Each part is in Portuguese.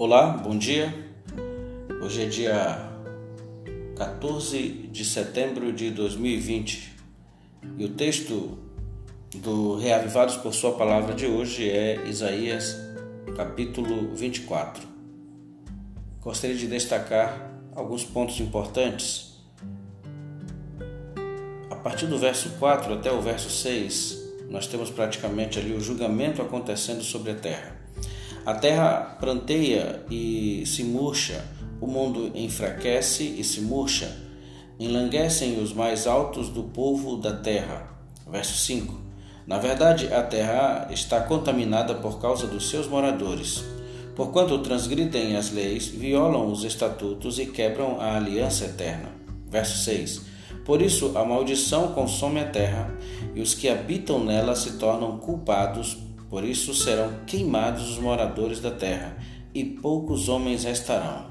Olá, bom dia. Hoje é dia 14 de setembro de 2020 e o texto do Reavivados por Sua Palavra de hoje é Isaías, capítulo 24. Gostaria de destacar alguns pontos importantes. A partir do verso 4 até o verso 6, nós temos praticamente ali o julgamento acontecendo sobre a terra. A terra pranteia e se murcha, o mundo enfraquece e se murcha, enlanguecem os mais altos do povo da terra. Verso 5. Na verdade, a terra está contaminada por causa dos seus moradores, porquanto transgridem as leis, violam os estatutos e quebram a aliança eterna. Verso 6. Por isso a maldição consome a terra, e os que habitam nela se tornam culpados por isso serão queimados os moradores da terra, e poucos homens restarão.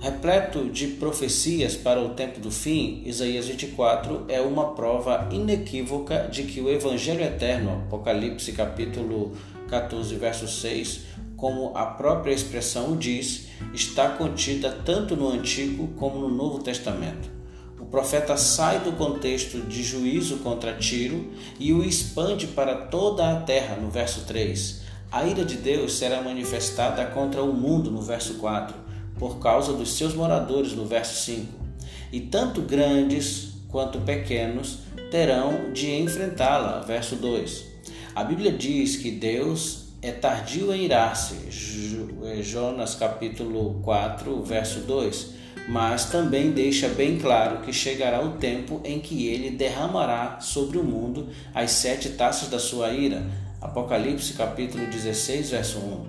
Repleto de profecias para o tempo do fim, Isaías 24 é uma prova inequívoca de que o Evangelho eterno, Apocalipse capítulo 14, verso 6, como a própria expressão diz, está contida tanto no Antigo como no Novo Testamento profeta sai do contexto de juízo contra Tiro e o expande para toda a terra, no verso 3. A ira de Deus será manifestada contra o mundo, no verso 4, por causa dos seus moradores, no verso 5. E tanto grandes quanto pequenos terão de enfrentá-la, verso 2. A Bíblia diz que Deus é tardio em irar-se, Jonas capítulo 4, verso 2 mas também deixa bem claro que chegará o tempo em que ele derramará sobre o mundo as sete taças da sua ira. Apocalipse capítulo 16, verso 1.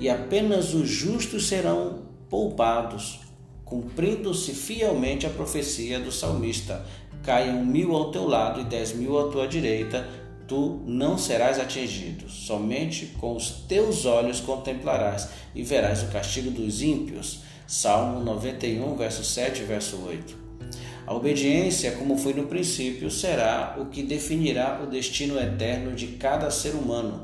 E apenas os justos serão poupados, cumprindo-se fielmente a profecia do salmista: caiam mil ao teu lado e dez mil à tua direita, tu não serás atingido. Somente com os teus olhos contemplarás e verás o castigo dos ímpios. Salmo 91, verso 7 e verso 8. A obediência, como foi no princípio, será o que definirá o destino eterno de cada ser humano.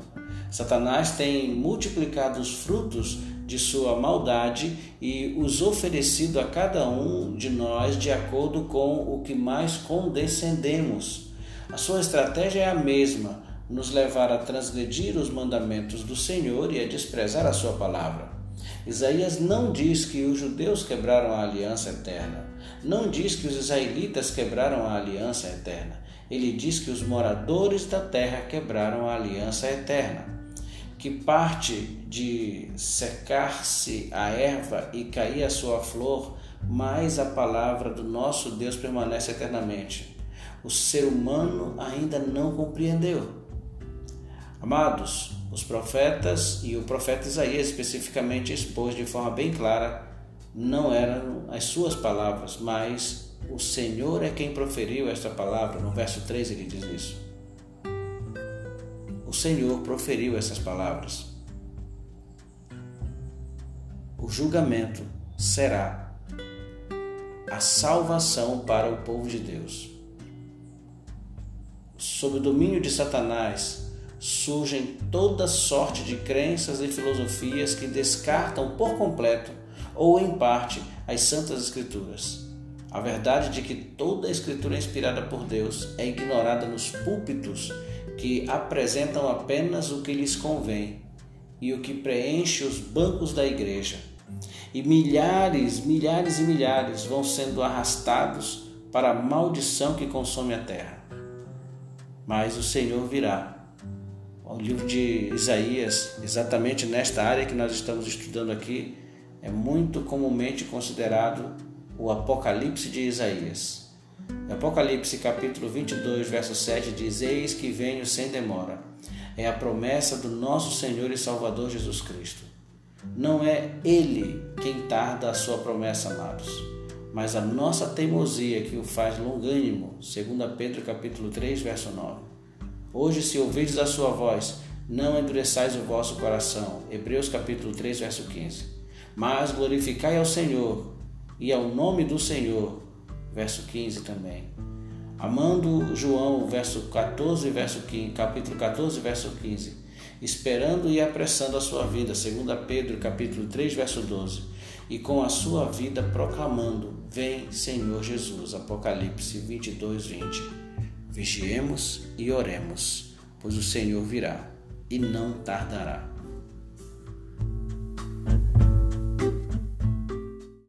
Satanás tem multiplicado os frutos de sua maldade e os oferecido a cada um de nós de acordo com o que mais condescendemos. A sua estratégia é a mesma: nos levar a transgredir os mandamentos do Senhor e a desprezar a sua palavra. Isaías não diz que os judeus quebraram a aliança eterna. Não diz que os israelitas quebraram a aliança eterna. Ele diz que os moradores da terra quebraram a aliança eterna. Que parte de secar-se a erva e cair a sua flor, mais a palavra do nosso Deus permanece eternamente. O ser humano ainda não compreendeu. Amados, os profetas e o profeta Isaías especificamente expôs de forma bem clara, não eram as suas palavras, mas o Senhor é quem proferiu esta palavra. No verso 3 ele diz isso. O Senhor proferiu essas palavras. O julgamento será a salvação para o povo de Deus. Sob o domínio de Satanás, surgem toda sorte de crenças e filosofias que descartam por completo ou em parte as Santas Escrituras. A verdade de que toda a Escritura inspirada por Deus é ignorada nos púlpitos que apresentam apenas o que lhes convém e o que preenche os bancos da igreja. E milhares, milhares e milhares vão sendo arrastados para a maldição que consome a terra. Mas o Senhor virá o livro de Isaías, exatamente nesta área que nós estamos estudando aqui, é muito comumente considerado o Apocalipse de Isaías. Apocalipse capítulo 22, verso 7 diz: Eis que venho sem demora. É a promessa do nosso Senhor e Salvador Jesus Cristo. Não é Ele quem tarda a sua promessa, amados, mas a nossa teimosia que o faz longânimo, segundo Pedro capítulo 3, verso 9. Hoje, se ouvides a sua voz, não endureçais o vosso coração. Hebreus capítulo 3, verso 15. Mas glorificai ao Senhor e ao nome do Senhor. Verso 15 também. Amando João, verso 14, verso 15, capítulo 14, verso 15. Esperando e apressando a sua vida, segundo Pedro, capítulo 3, verso 12. E com a sua vida proclamando: Vem, Senhor Jesus. Apocalipse 22, 20. Vigiemos e oremos, pois o Senhor virá e não tardará.